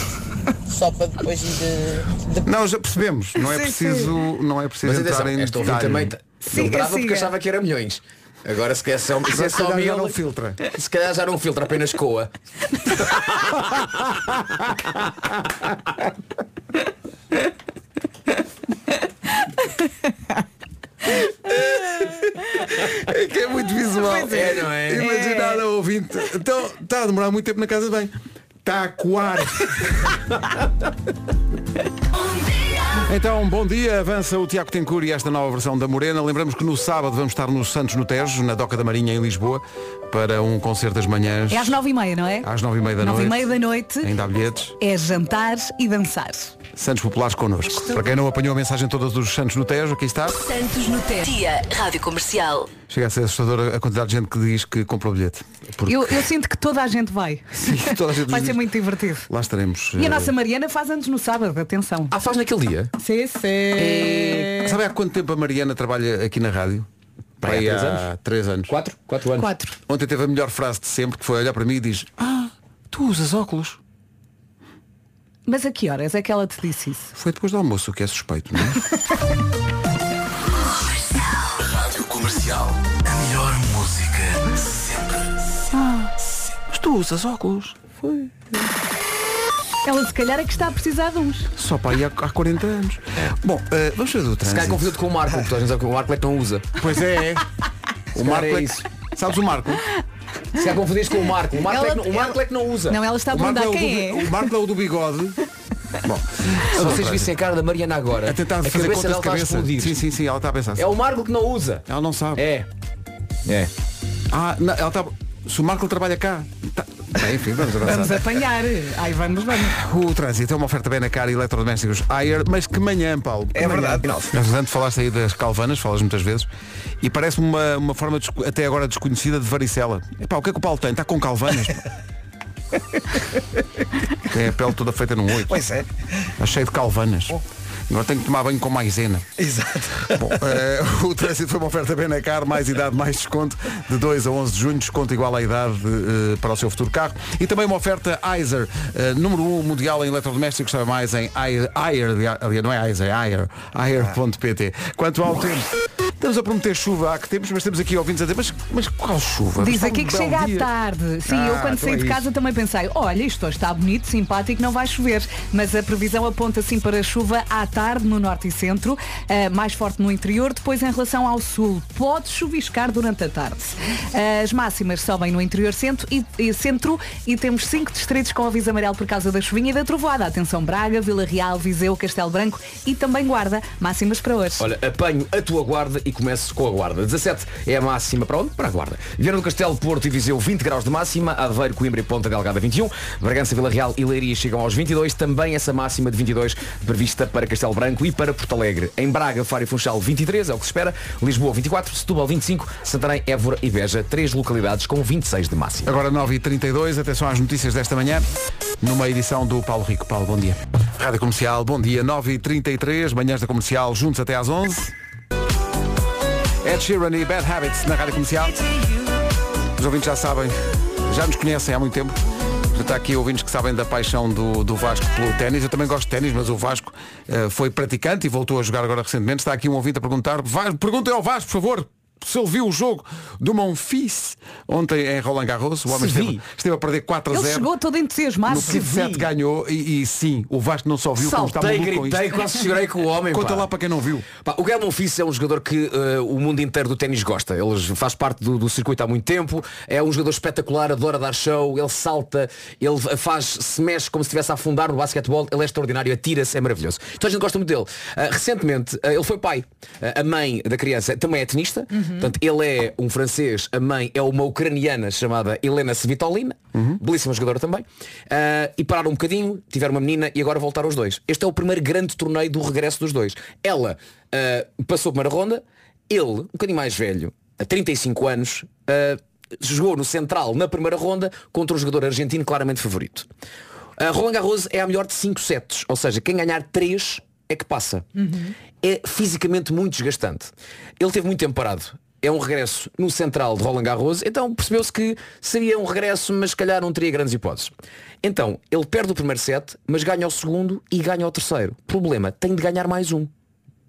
só para depois de, de Não, já percebemos. Não é Sim, preciso, não é preciso Mas entrar atenção, em detalhe. também. tá- Siga, Ele brava porque achava que era milhões. Agora se quer só, se é se só calhar, já não filtra. se calhar já não filtra, apenas coa. É que é muito visual. é. É, não é? Imaginar a ouvinte. Então, está a demorar muito tempo na casa de bem. Está a coar. Então, bom dia. Avança o Tiago Tencour e esta nova versão da Morena. Lembramos que no sábado vamos estar nos Santos no Tejo, na Doca da Marinha, em Lisboa, para um concerto das manhãs. É às nove e meia, não é? Às nove e meia da Nove noite. e meia da noite Ainda há bilhetes. é jantar e dançar. Santos Populares connosco. Para quem não apanhou a mensagem toda dos Santos no Tejo, aqui está. Santos no Tejo. Dia, Rádio Comercial. Chega a ser assustador a quantidade de gente que diz que comprou bilhete. Porque Eu, eu sinto que toda a gente vai. toda a gente Vai ser muito divertido. Lá estaremos. E a eh, nossa Mariana faz anos no sábado, atenção. Ah, faz naquele dia? Sim, sim. Sabe há quanto tempo a Mariana trabalha aqui na rádio? Pá, há Aí três há anos? três anos. Quatro? Quatro anos. Quatro. Ontem teve a melhor frase de sempre, que foi olhar para mim e diz Ah, tu usas óculos. Mas a que horas é que ela te disse isso? Foi depois do almoço, o que é suspeito, não é? Rádio Comercial. A melhor música sempre. Mas tu usas óculos. Foi. Ela se calhar é que está a precisar de uns. Só para aí há, há 40 anos. Bom, eh, vamos ver do Se trânsito. calhar confundido com o Marco, porque vezes o Marco é que não usa. Pois é. O Marco é é isso. Sabes o Marco? Se calhar confundiste com o Marco. O Marco, é, que não, o Marco é que não usa. Não, ela está a O Marco perguntar é o quem do, é. o Marco é o do bigode. Bom, Se vocês vissem a cara da Mariana agora, a tentar a fazer cabeça contas dela de está a cabeça. explodir. Sim, sim, sim, ela está a pensar. É o Marco que não usa. Ela não sabe. É. É. Ah, não, ela está. Se o Marco trabalha cá. Tá... Bem, enfim, vamos avançar. Vamos apanhar. Ai, vamos, vamos. O trânsito é uma oferta bem na cara eletrodomésticos Ayer, mas que manhã, Paulo. Que É manhã. verdade. Entretanto, falaste aí das calvanas, falas muitas vezes, e parece-me uma, uma forma desco- até agora desconhecida de varicela. Epá, o que é que o Paulo tem? Está com calvanas? pá. tem a pele toda feita num oito. Pois é. Está cheio de calvanas. Agora tenho que tomar banho com maisena. Exato. Bom, eh, o trânsito foi uma oferta Benacar, mais idade, mais desconto, de 2 a 11 de junho, desconto igual à idade eh, para o seu futuro carro. E também uma oferta Aizer, eh, número 1 mundial em eletrodomésticos, sabe mais em Aier, Aier, aliás, não é Aizer, é Aier, Aier.pt. Quanto ao tempo, estamos a prometer chuva há que tempos, mas temos aqui ouvintes a dizer, mas, mas qual chuva? Diz Está um aqui que chega à dia. tarde. Sim, Ah, eu quando então saí é de isso. casa também pensei, olha, isto hoje está bonito, simpático, não vai chover. Mas a previsão aponta sim para chuva à tarde no norte e centro, eh, mais forte no interior, depois em relação ao sul. Pode chuviscar durante a tarde. As máximas sobem no interior centro e, e centro e temos cinco distritos com aviso amarelo por causa da chuvinha e da trovoada. Atenção Braga, Vila Real, Viseu, Castelo Branco e também Guarda. Máximas para hoje. Olha, apanho a tua guarda e começo com a guarda. 17 é a máxima para onde? Para a guarda. Viana do Castelo, Porto e Viseu 20 graus de máxima, Aveiro, Coimbra e Ponta Delgada 21, Bragança, Vila Real e Leiria chegam aos 22, também essa máxima de 22 prevista para Castelo Branco e para Porto Alegre. Em Braga, Faro e Funchal 23, é o que se espera, Lisboa 24, Setúbal 25, Santarém, Évora e Beja, três localidades com 26 de máxima. Agora 9h32, atenção às notícias desta manhã, numa edição do Paulo Rico. Paulo, bom dia. Rádio Comercial, bom dia. 9h33, manhãs da Comercial, juntos até às 11 Ed Sheeran e Bad Habits na Rádio Comercial. Os ouvintes já sabem, já nos conhecem há muito tempo. Já está aqui ouvintes que sabem da paixão do, do Vasco pelo ténis. Eu também gosto de ténis, mas o Vasco eh, foi praticante e voltou a jogar agora recentemente. Está aqui um ouvinte a perguntar, "Va- perguntem ao Vasco, por favor, se ele viu o jogo do Monfils ontem em Roland Garros. O homem esteve, esteve a perder 4 a Ele 0. chegou todo entusiasmado. No quinto set ganhou e, e sim, o Vasco não só viu como está Saltei, maluco com gritei, isto. quase chorei com o homem. Conta pá. lá para quem não viu. Pá, o Gael Monfils é um jogador que eh, o mundo inteiro do ténis gosta. Ele faz parte do, do circuito há muito tempo. É um jogador espetacular, adora dar show. Ele salta, ele faz, se mexe como se estivesse a afundar no basquetebol. Ele é extraordinário, atira-se, é maravilhoso. Então a gente gosta muito dele. Ah, recentemente, ah, ele foi pai. A mãe da criança também é tenista. Portanto, ele é um francês, a mãe é uma ucraniana chamada Helena Svitolina. Belíssima jogadora também. Ah, e pararam um bocadinho, tiveram uma menina e agora voltaram os dois. Este é o primeiro grande torneio do regresso dos dois. Ela ah, passou a primeira ronda, ele, um bocadinho mais velho, a 35 anos, ah, jogou no Central na primeira ronda contra um jogador argentino claramente favorito. A Roland Garros é a melhor de 5 sets, ou seja, quem ganhar 3 é que passa. É fisicamente muito desgastante. Ele teve muito tempo parado. É um regresso no central de Roland Garros, então percebeu-se que seria um regresso, mas se calhar não teria grandes hipóteses. Então, ele perde o primeiro set, mas ganha o segundo e ganha o terceiro. Problema, tem de ganhar mais um.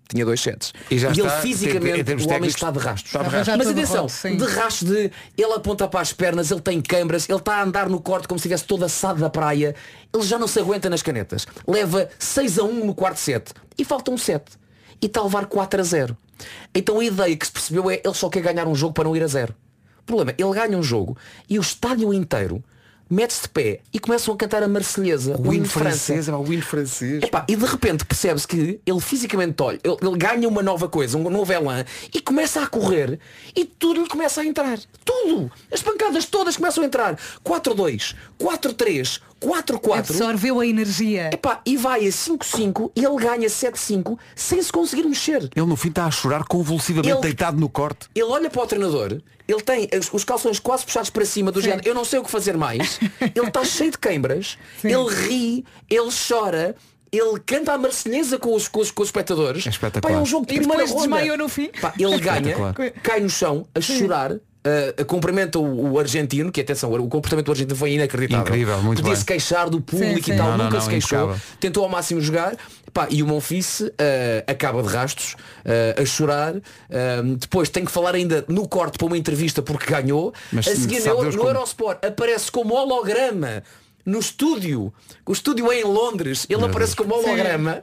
Tinha dois sets. E já ele está, em fisicamente, termos o homem está de rastros. está de rastros. Mas atenção, de rastros de ele aponta para as pernas, ele tem câmaras, ele está a andar no corte como se estivesse todo assado da praia, ele já não se aguenta nas canetas. Leva 6 a 1 no quarto set e falta um set. E está a levar 4 a 0. Então a ideia que se percebeu é ele só quer ganhar um jogo para não ir a zero. Problema, ele ganha um jogo e o estádio inteiro mete-se de pé e começam a cantar a Marselhesa, o, O hino francês, é o hino francês. Epá, e de repente percebe-se que ele fisicamente olha, ele, ele ganha uma nova coisa, um novo elan e começa a correr e tudo lhe começa a entrar. Tudo! As pancadas todas começam a entrar. 4-2, 4-3, 4-4. Absorveu a energia. Epá, e vai a 5-5 e ele ganha 7-5 sem se conseguir mexer. Ele no fim está a chorar convulsivamente Ele- deitado no corte. Ele olha para o treinador, ele tem os, os calções quase puxados para cima do género, eu não sei o que fazer mais, ele está cheio de queimbras, ele ri, ele chora, ele canta a marselhesa com os, com os, com os espectadores. É espetacular. Pá, é um jogo de E primeira depois ronda. desmaiou no fim. Pá, ele ganha, Espetacular. cai no chão a chorar. Uh, cumprimenta o, o argentino, que atenção, o comportamento do argentino foi inacreditável. Incrível, muito Podia se bem. queixar do público Sim, sim. e tal, Não, nunca não, se queixou. impecável. Tentou ao máximo jogar. Pá, e o Monfils uh, acaba de rastos, uh, a chorar. Uh, depois tem que falar ainda no corte para uma entrevista porque ganhou. Mas a seguir no, Deus no como- Eurosport aparece como holograma no estúdio. O estúdio é em Londres. Ele aparece como holograma.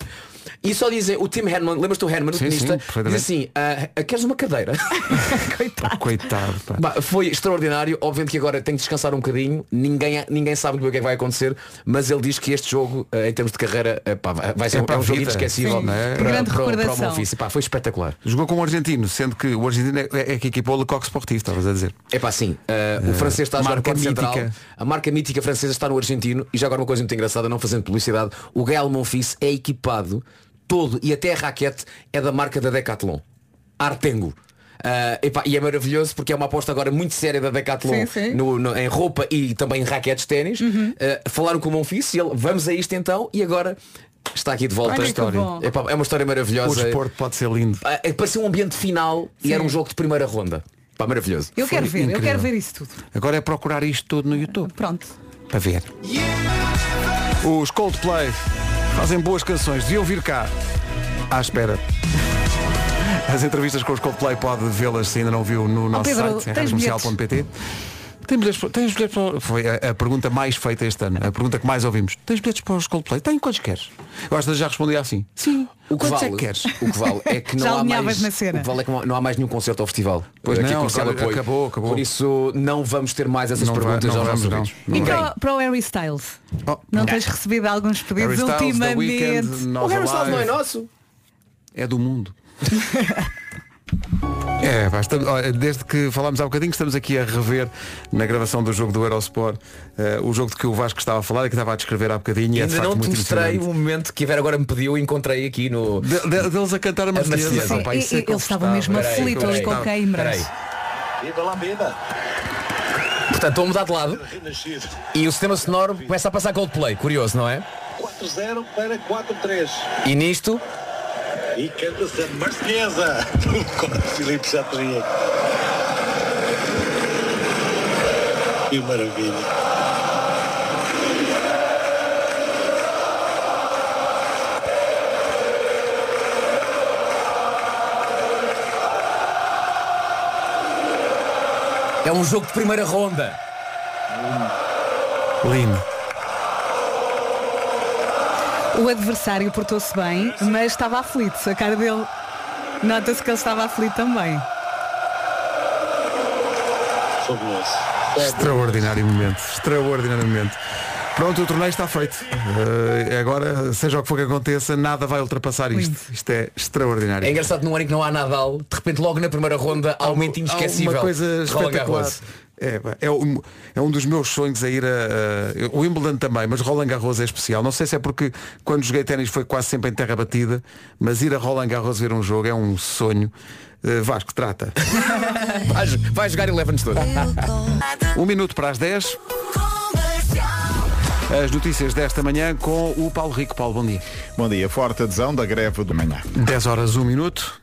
E só dizem, o Tim Herman, lembras-te do Herman, o Sim, tenista? sim, diz assim, ah, queres uma cadeira? Coitado. pá. Bah, foi extraordinário, obviamente que agora tem que descansar um bocadinho, ninguém, ninguém sabe o que é que vai acontecer, mas ele diz que este jogo, eh, em termos de carreira, eh, pá, vai ser É um, para é um jogo inesquecível. É. para, Grande para, para o. Pá, foi espetacular. Jogou com o argentino, sendo que o argentino é, é que equipou o Le Coq Sportif, estavas a dizer. É pá, sim, eh, o francês está a marca corte central, mítica. a marca mítica francesa está no argentino e já agora uma coisa muito engraçada, não fazendo publicidade, o Gael Monfils é equipado todo e até a raquete é da marca da Decathlon, Artengo. Epá, e é maravilhoso porque é uma aposta agora muito séria da Decathlon Sim, sim. no- no- em roupa e também em raquetes de ténis. Ah, falaram com o Monfils e ele, vamos a isto então e agora está aqui de volta Olha a história. Epá, é uma história O maravilhosa. desporto pode ser lindo. Ah, é, parecia um ambiente final e era um jogo de primeira ronda. Pá, maravilhoso. Eu quero ver, eu incrível. quero ver isso tudo. Agora é procurar isto tudo no YouTube. Pronto. Para ver. Os Coldplay fazem boas canções. Deviam vir cá. À espera. As entrevistas com os Coldplay pode vê-las se ainda não viu no nosso Pedro, site, tens radiocomercial.pt. Tem bilhetes, para- tens bilhetes para... Foi a, a pergunta mais feita este ano. A pergunta que mais ouvimos. Tens bilhetes para os Coldplay? Tenho quantos queres? Eu acho que já respondi assim. Sim. O que, vale, é que queres? o que vale é que Já não há alinhavas mais na cena. O que vale é que não há, há mais nenhum concerto ao festival. Pois Aqui não, apoio. acabou, acabou. Por isso não vamos ter mais essas Não vai- perguntas não aos vamos, nossos não. E para, o- para o Harry Styles? Oh, Não tens recebido alguns pedidos Harry Styles, The ultimamente? Weeknd, O Nós Harry Styles não é nosso. É do mundo. É, pá, estamos- olha, desde que falámos há bocadinho estamos aqui a rever na gravação do jogo do Eurosport eh, o jogo de que o Vasco estava a falar e que estava a descrever há bocadinho e é de Ainda facto não te mostrei o momento que Ivera agora me pediu e encontrei aqui no. De- de- deles a cantar a Marselhesa. Marselhesa. E- é eles estavam mesmo aflitos com queimbras. Viva lá, vida! Portanto, estou a mudar de lado e o sistema sonoro começa a passar Coldplay. Curioso, não é? 4-0 para 4-3. E nisto, E canta-se a Marselhesa. Com o Filipe já teria. Que maravilha. é um jogo de primeira ronda. Lindo. O adversário portou-se bem, mas estava aflito. A cara dele. Nota-se que ele estava aflito também. Fabuloso. Extraordinário momento. Extraordinário momento. Pronto, o torneio está feito. Eh, agora, seja o que for que aconteça, nada vai ultrapassar isto. Isto é extraordinário. É engraçado num ano em que não há Nadal, de repente logo na primeira ronda há um momento inesquecível. Uma coisa Roland espetacular. É, é, um, é um dos meus sonhos a ir a, a- o Wimbledon também, mas Roland Garros é especial. Não sei se é porque quando joguei ténis foi quase sempre em terra batida, mas ir a Roland Garros ver um jogo é um sonho. Eh, Vasco, trata. Vai, vai jogar e leva-nos todos. Um minuto para as 10. As notícias desta manhã com o Paulo Rico. Paulo, bom dia. Bom dia. Forte adesão da greve de manhã. 10 horas, 1 minuto.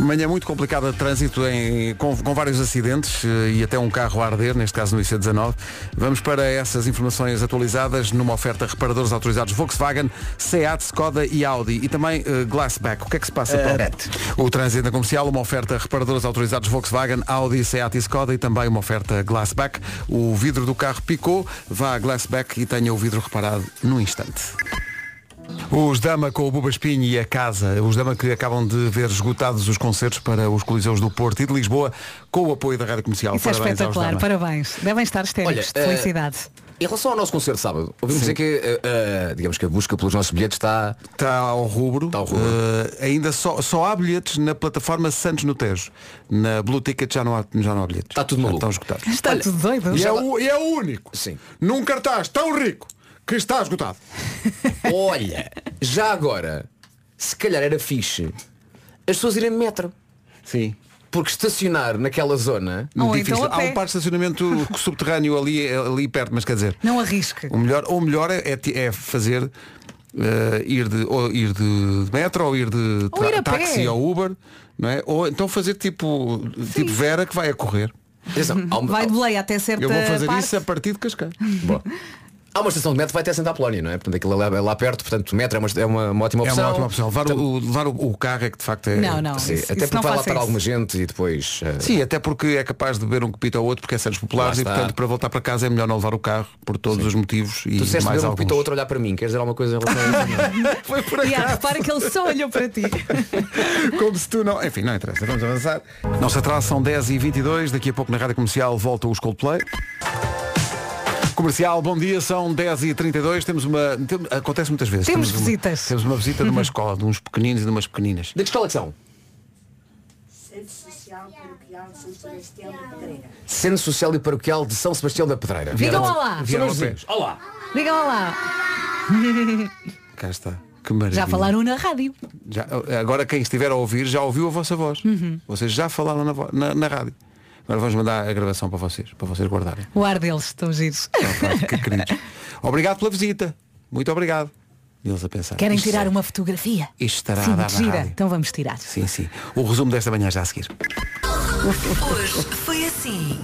Manhã muito complicada de trânsito em- com, com vários acidentes eh, e até um carro a arder, neste caso no IC19. Vamos para essas informações atualizadas numa oferta reparadores autorizados Volkswagen, Seat, Skoda e Audi e também eh, Glassback. O que é que se passa, Paulo? O trânsito na comercial, uma oferta reparadores autorizados Volkswagen, Audi, Seat e Skoda e também uma oferta Glassback. O vidro do carro picou, vá a Glassback e tenha o vidro reparado num instante. Os Dama com o Buba Espinho e a Casa. Os Dama que acabam de ver esgotados os concertos para os Coliseus do Porto e de Lisboa com o apoio da Rádio Comercial. Isso é Parabéns aos espetacular, Dama. parabéns. Devem estar histéricos de eh, felicidade. Em relação ao nosso concerto de sábado, ouvimos dizer que, eh, eh, digamos que a busca pelos nossos bilhetes está... Está ao rubro. Está ao rubro. Eh, ainda só, só há bilhetes na plataforma Santos no Tejo. Na Blue Ticket já não há, já não há bilhetes. Está tudo maluco. Estão esgotados. Está tudo doido. E é, o, e é o único. Sim. Num cartaz tão rico que está esgotado. Olha, já agora, se calhar era fixe as pessoas irem de metro. Sim. Porque estacionar naquela zona... Ou Difícil. então a Há pé. um parque de estacionamento subterrâneo ali, ali perto, mas quer dizer, Não arrisque. o melhor, ou melhor é, é é fazer eh, ir, de, ou ir de metro ou ir de Ou ir a pé. táxi ou Uber, não é? Ou então fazer tipo, tipo Vera que vai a correr. Atenção, há, uma, Vai de boleia até certa Eu vou fazer parte. isso a partir de Cascais. Há uma estação de metro que vai até Santa Apolónia, não é? Portanto, aquilo é lá, é lá perto, portanto, o metro é uma, é uma, uma ótima É opção. uma ótima opção. Levar, o, levar o, o carro é que de facto é. Não, não. Sim, isso- até isso não porque vai lá estar isso. alguma gente e depois. eh, Sim, até porque é capaz de beber um copito ao outro porque é Santos Populares e portanto para voltar para casa é melhor não levar o carro por todos os motivos e Tu disseste mais mesmo um alguns. pito ao outro olhar para mim. Queres dizer alguma coisa em relação a isso? Foi por E ah, repara que ele só olhou para ti. Como se tu não. Enfim, não interessa, vamos avançar. Nossa são 10 e 22 daqui a pouco na Rádio Comercial volta os Coldplay. Comercial, bom dia, são 10 e 32 temos uma. tem- acontece muitas vezes. Temos uma- visitas. temos uma visita de uma escola, de uns pequeninos e de umas pequeninas. De que escola que são? Centro Social e Paroquial de São Sebastião da Pedreira. Digam olá. Vieram São a pé. vizinhos. Olá. Digam olá. Cá está. Que maravilha. Já falaram na rádio. Já- agora quem estiver a ouvir já ouviu a vossa voz. Uhum. Vocês já falaram na, vo- na- na rádio. Agora vamos mandar a gravação para vocês, para vocês guardarem. O ar deles, estão giros. Pá, que queridos. Obrigado pela visita. Muito obrigado. E eles a pensar. Querem tirar uma fotografia? Isto estará Sim, a dar gira. Então vamos tirar. Sim, sim. O resumo desta manhã já a seguir. Hoje foi assim.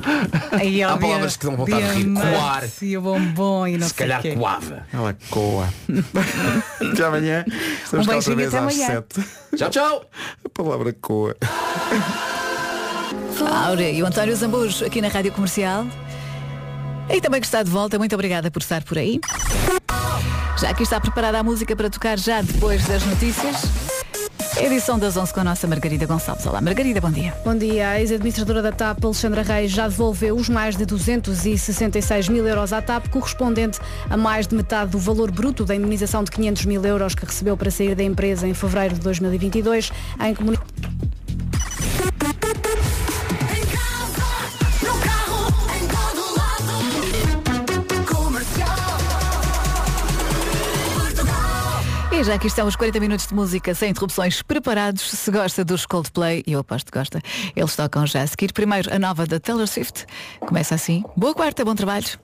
Aí, ó, Há palavras que dão vontade de rir. Coar. E o bombom e não Se sei calhar quê. coava. Ela coa. até amanhã. Estamos Um cá outra vez às amanhã. sete. Tchau, tchau. A palavra coa. Áurea e o António Zambujo aqui na Rádio Comercial. E também que está de volta, muito obrigada por estar por aí. Já aqui está preparada a música para tocar já depois das notícias. Edição das 11 com a nossa Margarida Gonçalves. Olá, Margarida, bom dia. Bom dia. A ex-administradora da TAP, Alexandra Reis, já devolveu os mais de 266 mil euros à TAP, correspondente a mais de metade do valor bruto da indemnização de 500 mil euros que recebeu para sair da empresa em fevereiro de 2022. Em comuni- já aqui estão os 40 minutos de música sem interrupções preparados. Se gosta dos Coldplay, e eu aposto que gosta, eles tocam já a seguir. Primeiro, a nova da Taylor Swift. Começa assim. Boa quarta, bom trabalho.